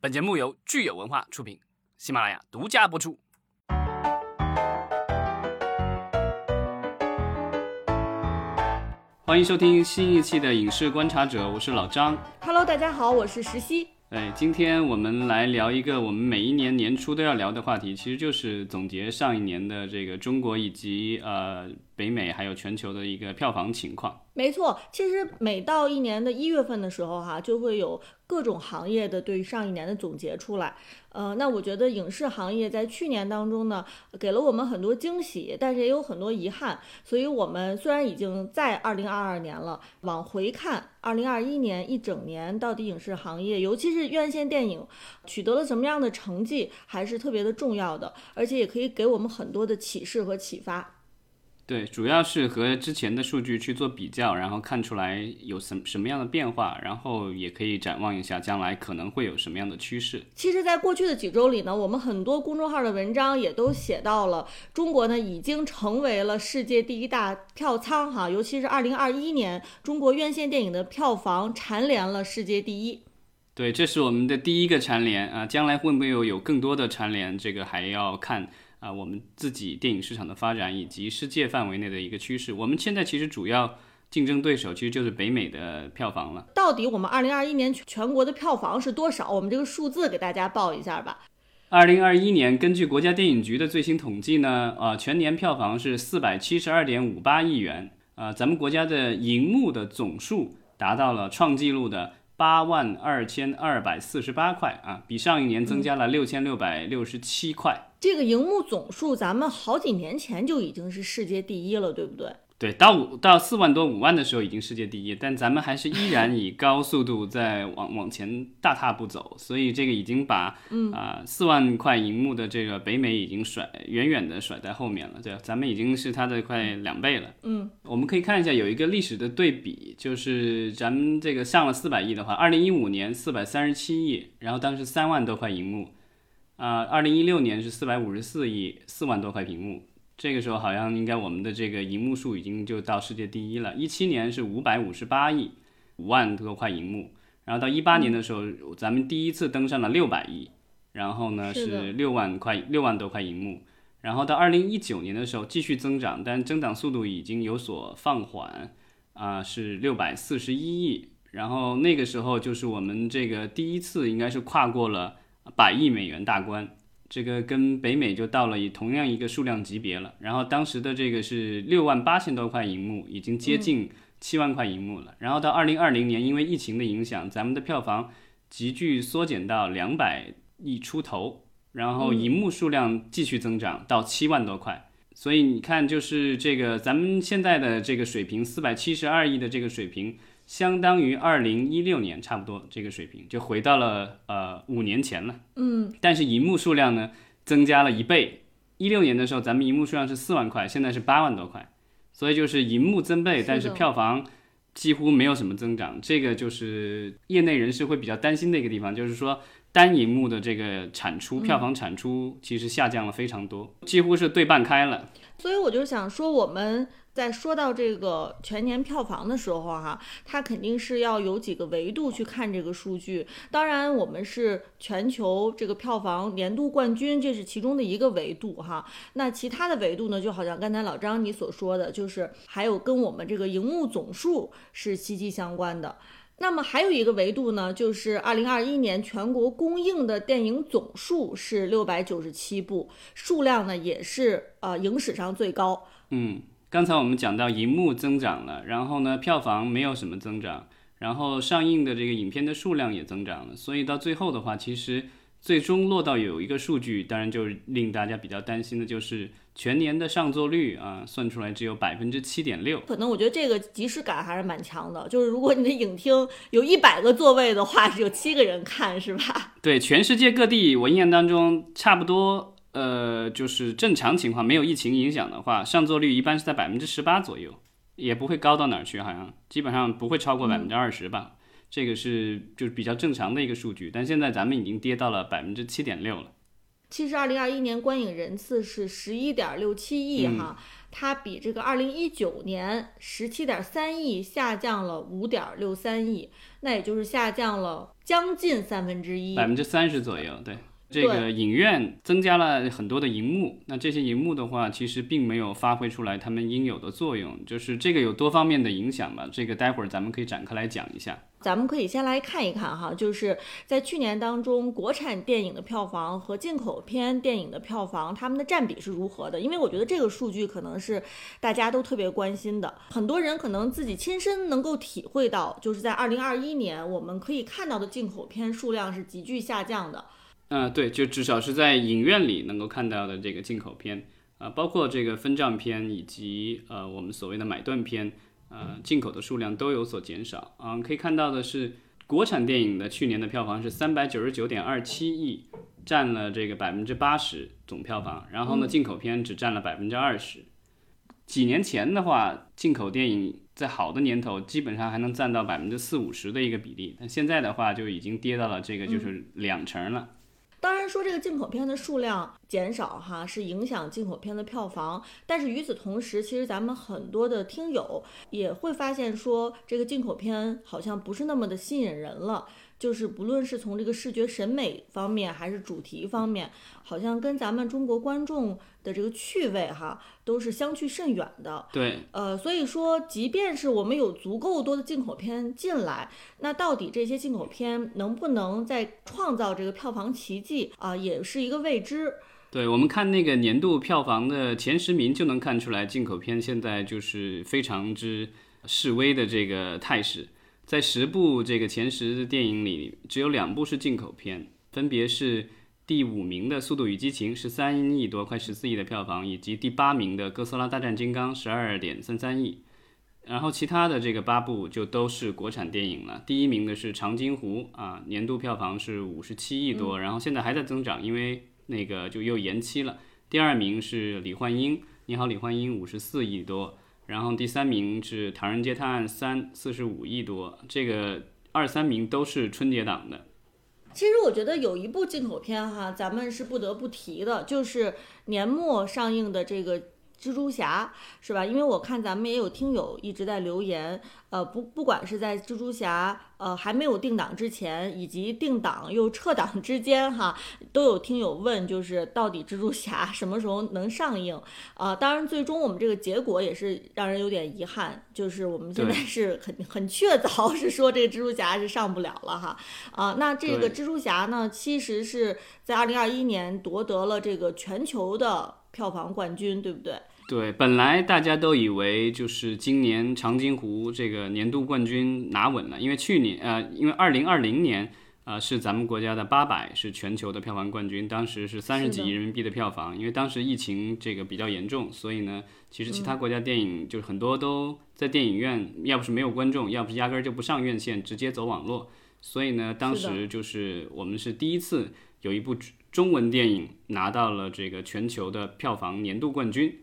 本节目由聚友文化出品，喜马拉雅独家播出。欢迎收听新一期的《影视观察者》，我是老张。Hello，大家好，我是石溪。哎，今天我们来聊一个我们每一年年初都要聊的话题，其实就是总结上一年的这个中国以及呃北美还有全球的一个票房情况。没错，其实每到一年的一月份的时候，哈，就会有各种行业的对上一年的总结出来。呃，那我觉得影视行业在去年当中呢，给了我们很多惊喜，但是也有很多遗憾。所以，我们虽然已经在二零二二年了，往回看二零二一年一整年，到底影视行业，尤其是院线电影取得了什么样的成绩，还是特别的重要的，而且也可以给我们很多的启示和启发。对，主要是和之前的数据去做比较，然后看出来有什什么样的变化，然后也可以展望一下将来可能会有什么样的趋势。其实，在过去的几周里呢，我们很多公众号的文章也都写到了，中国呢已经成为了世界第一大票仓哈，尤其是二零二一年，中国院线电影的票房蝉联了世界第一。对，这是我们的第一个蝉联啊，将来会不会有有更多的蝉联，这个还要看。啊，我们自己电影市场的发展以及世界范围内的一个趋势，我们现在其实主要竞争对手其实就是北美的票房了。到底我们二零二一年全国的票房是多少？我们这个数字给大家报一下吧。二零二一年，根据国家电影局的最新统计呢，呃，全年票房是四百七十二点五八亿元，啊、呃，咱们国家的银幕的总数达到了创纪录的。八万二千二百四十八块啊，比上一年增加了六千六百六十七块。嗯、这个荧幕总数，咱们好几年前就已经是世界第一了，对不对？对，到五到四万多五万的时候已经世界第一，但咱们还是依然以高速度在往往前大踏步走，所以这个已经把嗯啊四、呃、万块银幕的这个北美已经甩远远的甩在后面了，对，咱们已经是它的快两倍了。嗯，我们可以看一下有一个历史的对比，就是咱们这个上了四百亿的话，二零一五年四百三十七亿，然后当时三万多块银幕，啊、呃，二零一六年是四百五十四亿，四万多块屏幕。这个时候好像应该我们的这个荧幕数已经就到世界第一了。一七年是五百五十八亿，五万多块荧幕，然后到一八年的时候，嗯、咱们第一次登上了六百亿，然后呢是六万块六万多块荧幕，然后到二零一九年的时候继续增长，但增长速度已经有所放缓，啊、呃、是六百四十一亿，然后那个时候就是我们这个第一次应该是跨过了百亿美元大关。这个跟北美就到了以同样一个数量级别了，然后当时的这个是六万八千多块银幕，已经接近七万块银幕了。然后到二零二零年，因为疫情的影响，咱们的票房急剧缩减到两百亿出头，然后银幕数量继续增长到七万多块。所以你看，就是这个咱们现在的这个水平，四百七十二亿的这个水平。相当于二零一六年差不多这个水平，就回到了呃五年前了。嗯，但是银幕数量呢增加了一倍。一六年的时候，咱们银幕数量是四万块，现在是八万多块，所以就是银幕增倍，但是票房几乎没有什么增长。这个就是业内人士会比较担心的一个地方，就是说单银幕的这个产出，票房产出其实下降了非常多，几乎是对半开了。所以我就想说，我们。在说到这个全年票房的时候，哈，它肯定是要有几个维度去看这个数据。当然，我们是全球这个票房年度冠军，这是其中的一个维度，哈。那其他的维度呢，就好像刚才老张你所说的，就是还有跟我们这个荧幕总数是息息相关的。那么还有一个维度呢，就是二零二一年全国公映的电影总数是六百九十七部，数量呢也是呃影史上最高。嗯。刚才我们讲到银幕增长了，然后呢，票房没有什么增长，然后上映的这个影片的数量也增长了，所以到最后的话，其实最终落到有一个数据，当然就是令大家比较担心的就是全年的上座率啊，算出来只有百分之七点六。可能我觉得这个即视感还是蛮强的，就是如果你的影厅有一百个座位的话，只有七个人看，是吧？对，全世界各地，我印象当中差不多。呃，就是正常情况没有疫情影响的话，上座率一般是在百分之十八左右，也不会高到哪儿去，好像基本上不会超过百分之二十吧。这个是就是比较正常的一个数据，但现在咱们已经跌到了百分之七点六了。其实二零二一年观影人次是十一点六七亿哈，它比这个二零一九年十七点三亿下降了五点六三亿，那也就是下降了将近三分之一，百分之三十左右，对。这个影院增加了很多的荧幕，那这些荧幕的话，其实并没有发挥出来他们应有的作用，就是这个有多方面的影响吧。这个待会儿咱们可以展开来讲一下。咱们可以先来看一看哈，就是在去年当中，国产电影的票房和进口片电影的票房，他们的占比是如何的？因为我觉得这个数据可能是大家都特别关心的，很多人可能自己亲身能够体会到，就是在二零二一年，我们可以看到的进口片数量是急剧下降的。嗯，对，就至少是在影院里能够看到的这个进口片，啊，包括这个分账片以及呃我们所谓的买断片，呃，进口的数量都有所减少。嗯，可以看到的是，国产电影的去年的票房是三百九十九点二七亿，占了这个百分之八十总票房。然后呢，进口片只占了百分之二十。几年前的话，进口电影在好的年头基本上还能占到百分之四五十的一个比例，但现在的话就已经跌到了这个就是两成了。当然说这个进口片的数量减少哈，是影响进口片的票房。但是与此同时，其实咱们很多的听友也会发现说，这个进口片好像不是那么的吸引人了。就是不论是从这个视觉审美方面，还是主题方面，好像跟咱们中国观众的这个趣味哈，都是相去甚远的。对，呃，所以说，即便是我们有足够多的进口片进来，那到底这些进口片能不能再创造这个票房奇迹啊，也是一个未知。对我们看那个年度票房的前十名，就能看出来进口片现在就是非常之示威的这个态势。在十部这个前十的电影里，只有两部是进口片，分别是第五名的《速度与激情》十三亿多，快十四亿的票房，以及第八名的《哥斯拉大战金刚》十二点三三亿。然后其他的这个八部就都是国产电影了。第一名的是《长津湖》啊，年度票房是五十七亿多，然后现在还在增长，因为那个就又延期了。第二名是李焕英，《你好，李焕英》五十四亿多。然后第三名是《唐人街探案三》，四十五亿多，这个二三名都是春节档的。其实我觉得有一部进口片哈，咱们是不得不提的，就是年末上映的这个。蜘蛛侠是吧？因为我看咱们也有听友一直在留言，呃，不，不管是在蜘蛛侠呃还没有定档之前，以及定档又撤档之间，哈，都有听友问，就是到底蜘蛛侠什么时候能上映？啊，当然，最终我们这个结果也是让人有点遗憾，就是我们现在是很很确凿，是说这个蜘蛛侠是上不了了哈。啊，那这个蜘蛛侠呢，其实是在二零二一年夺得了这个全球的。票房冠军，对不对？对，本来大家都以为就是今年长津湖这个年度冠军拿稳了，因为去年呃，因为二零二零年啊是咱们国家的八百是全球的票房冠军，当时是三十几亿人民币的票房，因为当时疫情这个比较严重，所以呢，其实其他国家电影就是很多都在电影院，要不是没有观众，要不是压根儿就不上院线，直接走网络，所以呢，当时就是我们是第一次有一部。中文电影拿到了这个全球的票房年度冠军。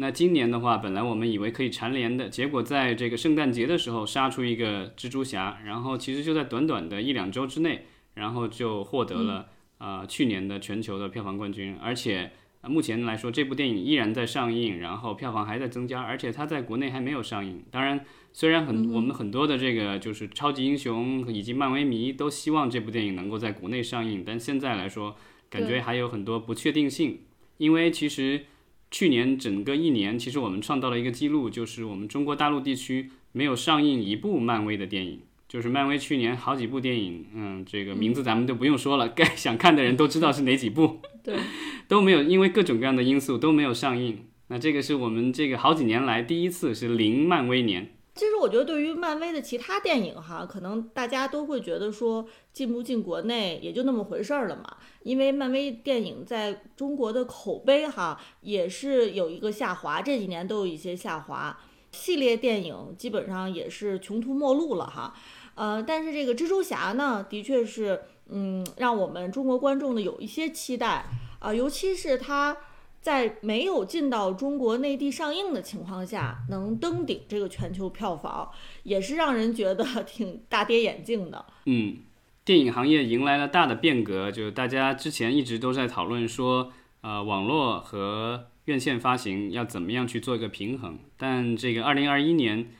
那今年的话，本来我们以为可以蝉联的，结果在这个圣诞节的时候杀出一个蜘蛛侠，然后其实就在短短的一两周之内，然后就获得了呃去年的全球的票房冠军。而且目前来说，这部电影依然在上映，然后票房还在增加，而且它在国内还没有上映。当然，虽然很我们很多的这个就是超级英雄以及漫威迷都希望这部电影能够在国内上映，但现在来说。感觉还有很多不确定性，因为其实去年整个一年，其实我们创造了一个记录，就是我们中国大陆地区没有上映一部漫威的电影，就是漫威去年好几部电影，嗯，这个名字咱们就 不用说了，该想看的人都知道是哪几部，对，都没有，因为各种各样的因素都没有上映。那这个是我们这个好几年来第一次是零漫威年。其实我觉得，对于漫威的其他电影哈，可能大家都会觉得说进不进国内也就那么回事儿了嘛。因为漫威电影在中国的口碑哈也是有一个下滑，这几年都有一些下滑，系列电影基本上也是穷途末路了哈。呃，但是这个蜘蛛侠呢，的确是嗯，让我们中国观众呢有一些期待啊，尤其是它。在没有进到中国内地上映的情况下，能登顶这个全球票房，也是让人觉得挺大跌眼镜的。嗯，电影行业迎来了大的变革，就是大家之前一直都在讨论说，呃，网络和院线发行要怎么样去做一个平衡。但这个二零二一年，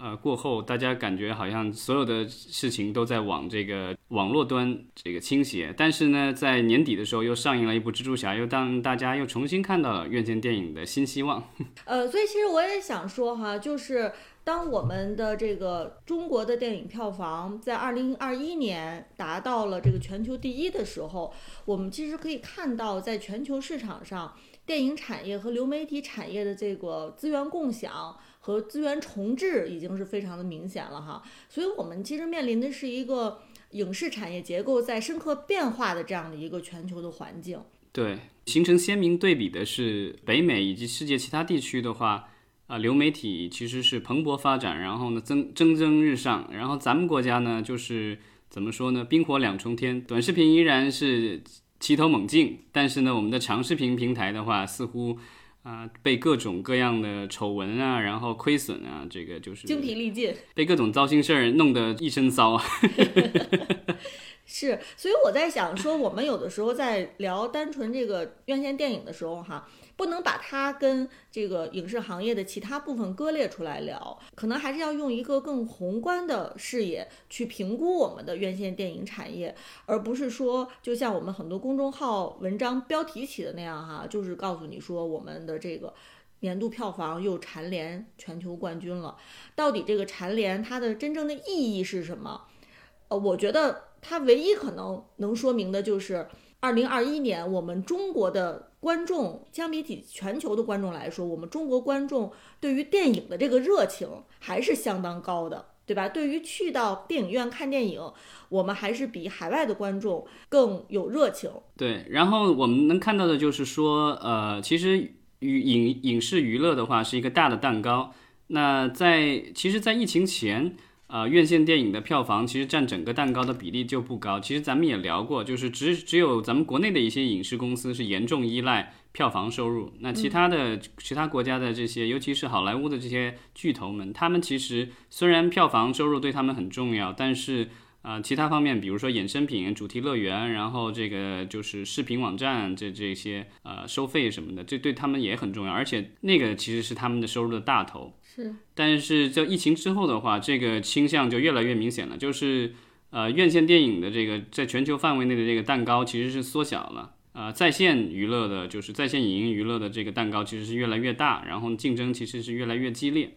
呃过后，大家感觉好像所有的事情都在往这个网络端这个倾斜。但是呢，在年底的时候又上映了一部蜘蛛侠，又让大家又重新看到了院线电影的新希望。呃，所以其实我也想说哈，就是当我们的这个中国的电影票房在二零二一年达到了这个全球第一的时候，我们其实可以看到，在全球市场上，电影产业和流媒体产业的这个资源共享。和资源重置已经是非常的明显了哈，所以我们其实面临的是一个影视产业结构在深刻变化的这样的一个全球的环境。对，形成鲜明对比的是北美以及世界其他地区的话，啊，流媒体其实是蓬勃发展，然后呢增蒸蒸日上，然后咱们国家呢就是怎么说呢，冰火两重天，短视频依然是齐头猛进，但是呢，我们的长视频平台的话似乎。啊，被各种各样的丑闻啊，然后亏损啊，这个就是精疲力尽，被各种糟心事儿弄得一身骚。是，所以我在想说，我们有的时候在聊单纯这个院线电影的时候，哈。不能把它跟这个影视行业的其他部分割裂出来聊，可能还是要用一个更宏观的视野去评估我们的院线电影产业，而不是说就像我们很多公众号文章标题起的那样哈，就是告诉你说我们的这个年度票房又蝉联全球冠军了。到底这个蝉联它的真正的意义是什么？呃，我觉得它唯一可能能说明的就是。二零二一年，我们中国的观众相比起全球的观众来说，我们中国观众对于电影的这个热情还是相当高的，对吧？对于去到电影院看电影，我们还是比海外的观众更有热情。对，然后我们能看到的就是说，呃，其实娱影影视娱乐的话是一个大的蛋糕。那在其实，在疫情前。呃，院线电影的票房其实占整个蛋糕的比例就不高。其实咱们也聊过，就是只只有咱们国内的一些影视公司是严重依赖票房收入。那其他的其他国家的这些，尤其是好莱坞的这些巨头们，他们其实虽然票房收入对他们很重要，但是啊，其他方面，比如说衍生品、主题乐园，然后这个就是视频网站这这些呃收费什么的，这对他们也很重要。而且那个其实是他们的收入的大头。但是在疫情之后的话，这个倾向就越来越明显了，就是呃，院线电影的这个在全球范围内的这个蛋糕其实是缩小了，呃，在线娱乐的，就是在线影音娱乐的这个蛋糕其实是越来越大，然后竞争其实是越来越激烈。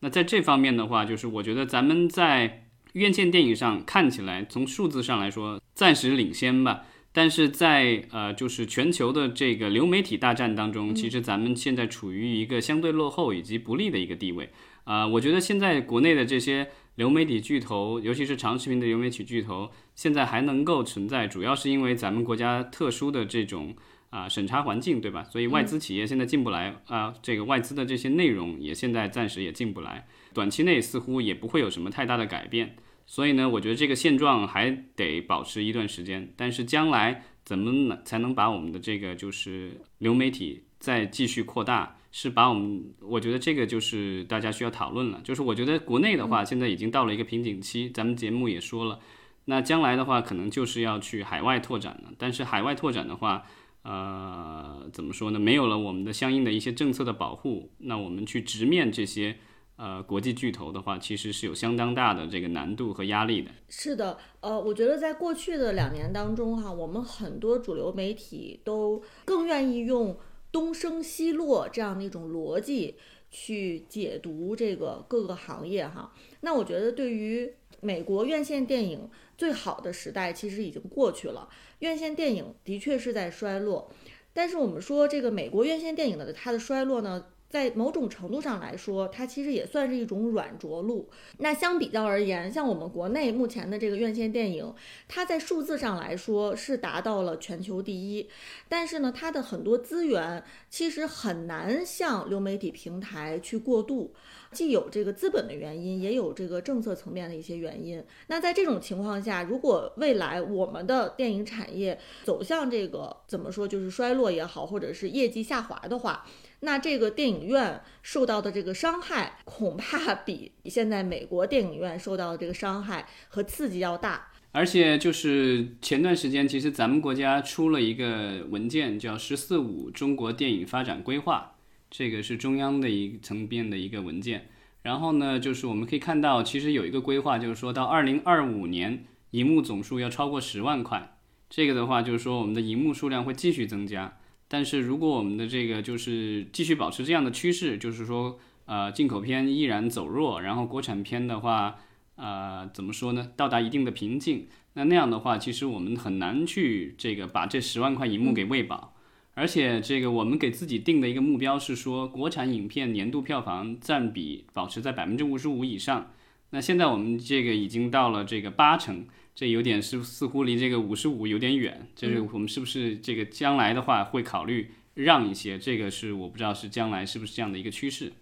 那在这方面的话，就是我觉得咱们在院线电影上看起来，从数字上来说暂时领先吧。但是在呃，就是全球的这个流媒体大战当中，其实咱们现在处于一个相对落后以及不利的一个地位。啊，我觉得现在国内的这些流媒体巨头，尤其是长视频的流媒体巨头，现在还能够存在，主要是因为咱们国家特殊的这种啊审查环境，对吧？所以外资企业现在进不来啊，这个外资的这些内容也现在暂时也进不来，短期内似乎也不会有什么太大的改变。所以呢，我觉得这个现状还得保持一段时间。但是将来怎么能才能把我们的这个就是流媒体再继续扩大？是把我们，我觉得这个就是大家需要讨论了。就是我觉得国内的话，现在已经到了一个瓶颈期。咱们节目也说了，那将来的话，可能就是要去海外拓展了。但是海外拓展的话，呃，怎么说呢？没有了我们的相应的一些政策的保护，那我们去直面这些。呃，国际巨头的话，其实是有相当大的这个难度和压力的。是的，呃，我觉得在过去的两年当中，哈，我们很多主流媒体都更愿意用东升西落这样的一种逻辑去解读这个各个行业，哈。那我觉得，对于美国院线电影最好的时代，其实已经过去了。院线电影的确是在衰落，但是我们说这个美国院线电影的它的衰落呢？在某种程度上来说，它其实也算是一种软着陆。那相比较而言，像我们国内目前的这个院线电影，它在数字上来说是达到了全球第一，但是呢，它的很多资源其实很难向流媒体平台去过渡，既有这个资本的原因，也有这个政策层面的一些原因。那在这种情况下，如果未来我们的电影产业走向这个怎么说，就是衰落也好，或者是业绩下滑的话，那这个电影院受到的这个伤害，恐怕比现在美国电影院受到的这个伤害和刺激要大。而且就是前段时间，其实咱们国家出了一个文件，叫《“十四五”中国电影发展规划》，这个是中央的一层面的一个文件。然后呢，就是我们可以看到，其实有一个规划，就是说到二零二五年，荧幕总数要超过十万块。这个的话，就是说我们的荧幕数量会继续增加。但是如果我们的这个就是继续保持这样的趋势，就是说，呃，进口片依然走弱，然后国产片的话，呃，怎么说呢？到达一定的瓶颈，那那样的话，其实我们很难去这个把这十万块银幕给喂饱。而且这个我们给自己定的一个目标是说，国产影片年度票房占比保持在百分之五十五以上。那现在我们这个已经到了这个八成。这有点是似乎离这个五十五有点远，就是我们是不是这个将来的话会考虑让一些？这个是我不知道是将来是不是这样的一个趋势。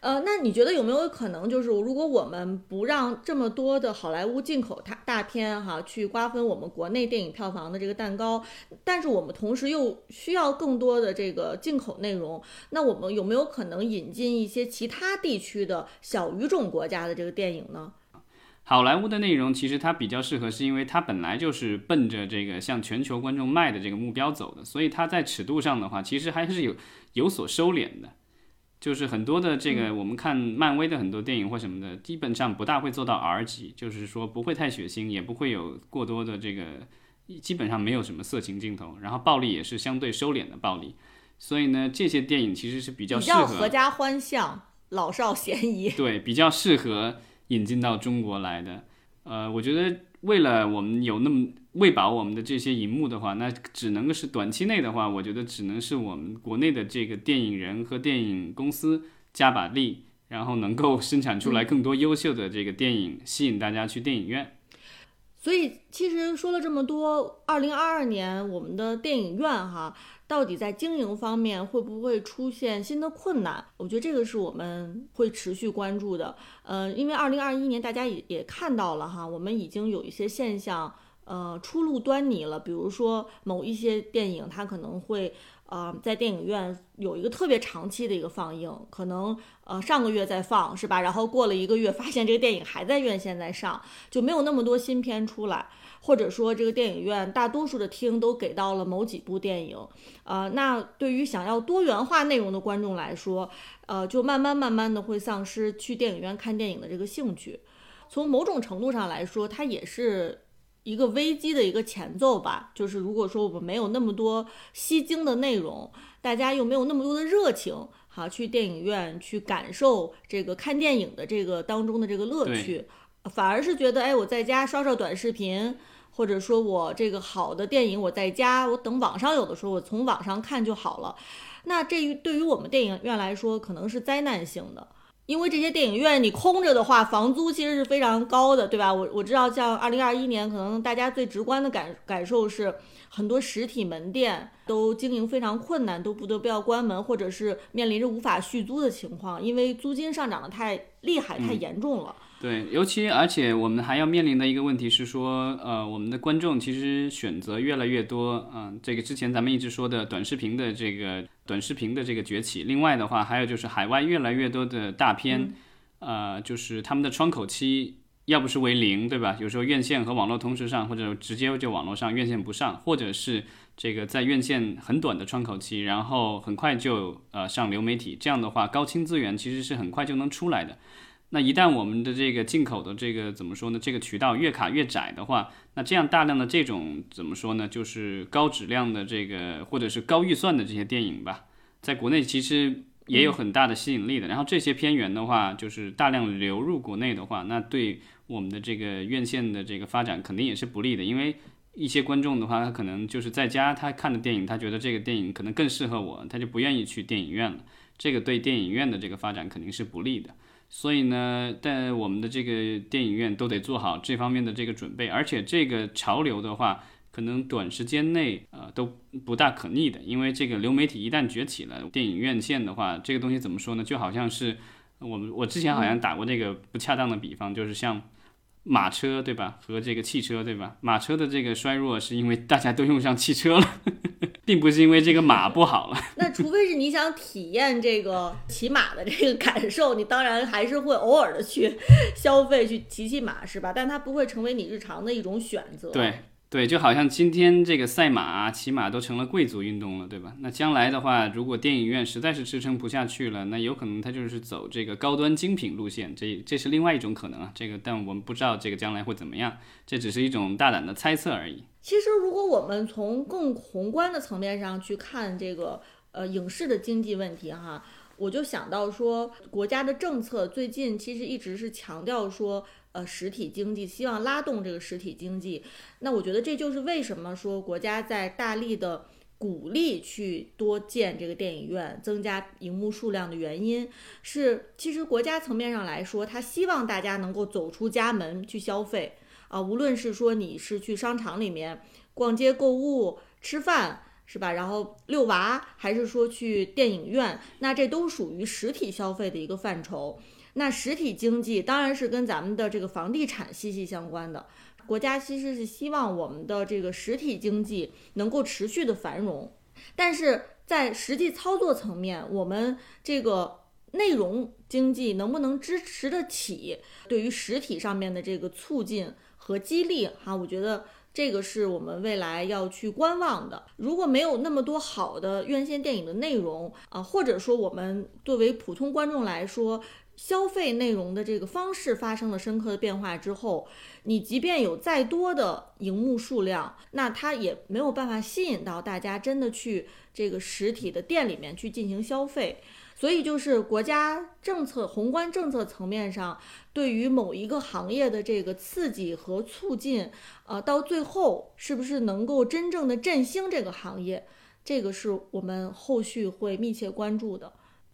呃，那你觉得有没有可能，就是如果我们不让这么多的好莱坞进口大大片哈去瓜分我们国内电影票房的这个蛋糕，但是我们同时又需要更多的这个进口内容，那我们有没有可能引进一些其他地区的小语种国家的这个电影呢？好莱坞的内容其实它比较适合，是因为它本来就是奔着这个向全球观众卖的这个目标走的，所以它在尺度上的话，其实还是有有所收敛的。就是很多的这个我们看漫威的很多电影或什么的，基本上不大会做到 R 级，就是说不会太血腥，也不会有过多的这个，基本上没有什么色情镜头，然后暴力也是相对收敛的暴力。所以呢，这些电影其实是比较适合合家欢向，老少咸宜。对，比较适合。引进到中国来的，呃，我觉得为了我们有那么喂饱我们的这些荧幕的话，那只能是短期内的话，我觉得只能是我们国内的这个电影人和电影公司加把力，然后能够生产出来更多优秀的这个电影，吸引大家去电影院。所以，其实说了这么多，二零二二年我们的电影院哈，到底在经营方面会不会出现新的困难？我觉得这个是我们会持续关注的。嗯，因为二零二一年大家也也看到了哈，我们已经有一些现象，呃，初露端倪了。比如说某一些电影，它可能会。呃，在电影院有一个特别长期的一个放映，可能呃上个月在放是吧？然后过了一个月，发现这个电影还在院线在上，就没有那么多新片出来，或者说这个电影院大多数的厅都给到了某几部电影，呃，那对于想要多元化内容的观众来说，呃，就慢慢慢慢的会丧失去电影院看电影的这个兴趣。从某种程度上来说，它也是。一个危机的一个前奏吧，就是如果说我们没有那么多吸睛的内容，大家又没有那么多的热情，好，去电影院去感受这个看电影的这个当中的这个乐趣，反而是觉得，哎，我在家刷刷短视频，或者说我这个好的电影我在家，我等网上有的时候我从网上看就好了，那这于对于我们电影院来说，可能是灾难性的。因为这些电影院你空着的话，房租其实是非常高的，对吧？我我知道，像二零二一年，可能大家最直观的感感受是，很多实体门店都经营非常困难，都不得不要关门，或者是面临着无法续租的情况，因为租金上涨的太厉害、太严重了。对，尤其而且我们还要面临的一个问题是说，呃，我们的观众其实选择越来越多，嗯，这个之前咱们一直说的短视频的这个短视频的这个崛起，另外的话还有就是海外越来越多的大片，呃，就是他们的窗口期要不是为零，对吧？有时候院线和网络同时上，或者直接就网络上院线不上，或者是这个在院线很短的窗口期，然后很快就呃上流媒体，这样的话高清资源其实是很快就能出来的。那一旦我们的这个进口的这个怎么说呢？这个渠道越卡越窄的话，那这样大量的这种怎么说呢？就是高质量的这个或者是高预算的这些电影吧，在国内其实也有很大的吸引力的。然后这些片源的话，就是大量流入国内的话，那对我们的这个院线的这个发展肯定也是不利的。因为一些观众的话，他可能就是在家他看的电影，他觉得这个电影可能更适合我，他就不愿意去电影院了。这个对电影院的这个发展肯定是不利的。所以呢，在我们的这个电影院都得做好这方面的这个准备，而且这个潮流的话，可能短时间内呃都不大可逆的，因为这个流媒体一旦崛起了，电影院线的话，这个东西怎么说呢？就好像是我们我之前好像打过这个不恰当的比方，就是像马车对吧，和这个汽车对吧？马车的这个衰弱是因为大家都用上汽车了。并不是因为这个马 不好了，那除非是你想体验这个骑马的这个感受，你当然还是会偶尔的去消费去骑骑马，是吧？但它不会成为你日常的一种选择。对，对，就好像今天这个赛马、骑马都成了贵族运动了，对吧？那将来的话，如果电影院实在是支撑不下去了，那有可能它就是走这个高端精品路线，这这是另外一种可能啊。这个，但我们不知道这个将来会怎么样，这只是一种大胆的猜测而已。其实，如果我们从更宏观的层面上去看这个呃影视的经济问题哈，我就想到说，国家的政策最近其实一直是强调说。呃，实体经济希望拉动这个实体经济，那我觉得这就是为什么说国家在大力的鼓励去多建这个电影院，增加荧幕数量的原因。是其实国家层面上来说，他希望大家能够走出家门去消费啊，无论是说你是去商场里面逛街购物、吃饭是吧，然后遛娃，还是说去电影院，那这都属于实体消费的一个范畴。那实体经济当然是跟咱们的这个房地产息息相关的。国家其实是希望我们的这个实体经济能够持续的繁荣，但是在实际操作层面，我们这个内容经济能不能支持得起对于实体上面的这个促进和激励？哈，我觉得这个是我们未来要去观望的。如果没有那么多好的院线电影的内容啊，或者说我们作为普通观众来说，消费内容的这个方式发生了深刻的变化之后，你即便有再多的荧幕数量，那它也没有办法吸引到大家真的去这个实体的店里面去进行消费。所以，就是国家政策宏观政策层面上对于某一个行业的这个刺激和促进，呃，到最后是不是能够真正的振兴这个行业，这个是我们后续会密切关注的。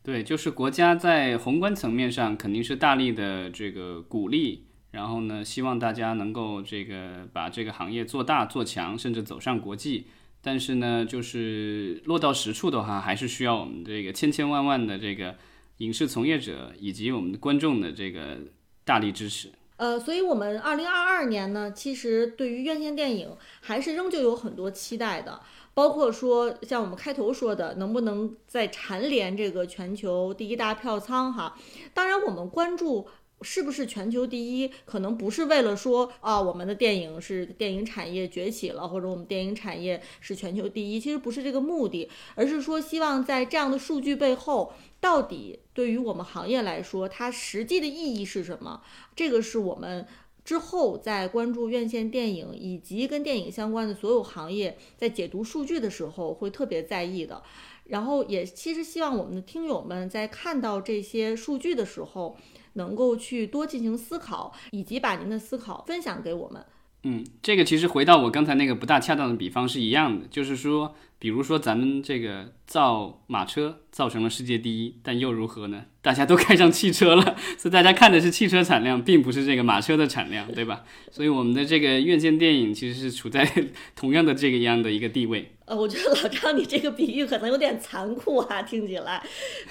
对，就是国家在宏观层面上肯定是大力的这个鼓励，然后呢，希望大家能够这个把这个行业做大做强，甚至走上国际。但是呢，就是落到实处的话，还是需要我们这个千千万万的这个影视从业者以及我们的观众的这个大力支持。呃，所以我们二零二二年呢，其实对于院线电影还是仍旧有很多期待的。包括说，像我们开头说的，能不能再蝉联这个全球第一大票仓哈？当然，我们关注是不是全球第一，可能不是为了说啊，我们的电影是电影产业崛起了，或者我们电影产业是全球第一，其实不是这个目的，而是说希望在这样的数据背后，到底对于我们行业来说，它实际的意义是什么？这个是我们。之后，在关注院线电影以及跟电影相关的所有行业，在解读数据的时候会特别在意的。然后也其实希望我们的听友们在看到这些数据的时候，能够去多进行思考，以及把您的思考分享给我们。嗯，这个其实回到我刚才那个不大恰当的比方是一样的，就是说。比如说，咱们这个造马车造成了世界第一，但又如何呢？大家都开上汽车了，所以大家看的是汽车产量，并不是这个马车的产量，对吧？所以我们的这个院线电影其实是处在同样的这个样的一个地位。呃，我觉得老张，你这个比喻可能有点残酷啊，听起来，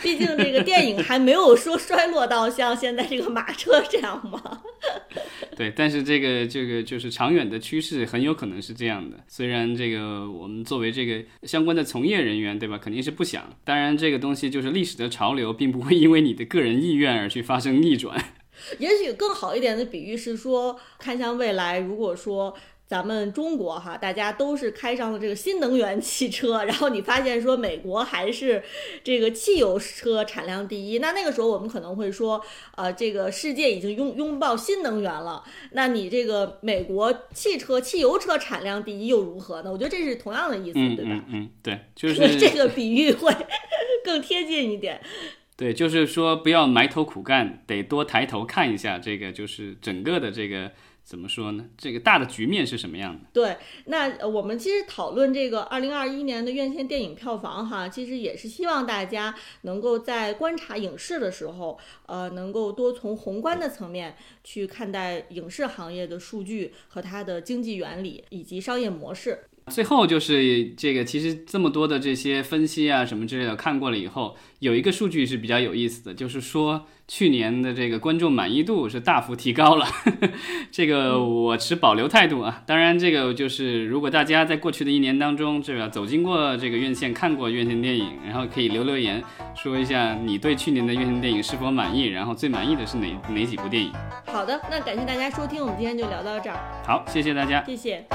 毕竟这个电影还没有说衰落到像现在这个马车这样嘛。对，但是这个这个就是长远的趋势，很有可能是这样的。虽然这个我们作为这个相关的从业人员，对吧，肯定是不想。当然，这个东西就是历史的潮流，并不会因为你的个人意愿而去发生逆转。也许更好一点的比喻是说，看向未来，如果说。咱们中国哈，大家都是开上了这个新能源汽车，然后你发现说美国还是这个汽油车产量第一，那那个时候我们可能会说，呃，这个世界已经拥拥抱新能源了，那你这个美国汽车汽油车产量第一又如何呢？我觉得这是同样的意思，对吧？嗯嗯，对，就是这个比喻会更贴近一点。对，就是说不要埋头苦干，得多抬头看一下这个，就是整个的这个。怎么说呢？这个大的局面是什么样的？对，那我们其实讨论这个二零二一年的院线电影票房哈，其实也是希望大家能够在观察影视的时候，呃，能够多从宏观的层面去看待影视行业的数据和它的经济原理以及商业模式。最后就是这个，其实这么多的这些分析啊什么之类的看过了以后，有一个数据是比较有意思的，就是说去年的这个观众满意度是大幅提高了。这个我持保留态度啊。当然，这个就是如果大家在过去的一年当中，这个走进过这个院线看过院线电影，然后可以留留言说一下你对去年的院线电影是否满意，然后最满意的是哪哪几部电影。好的，那感谢大家收听，我们今天就聊到这儿。好，谢谢大家，谢谢。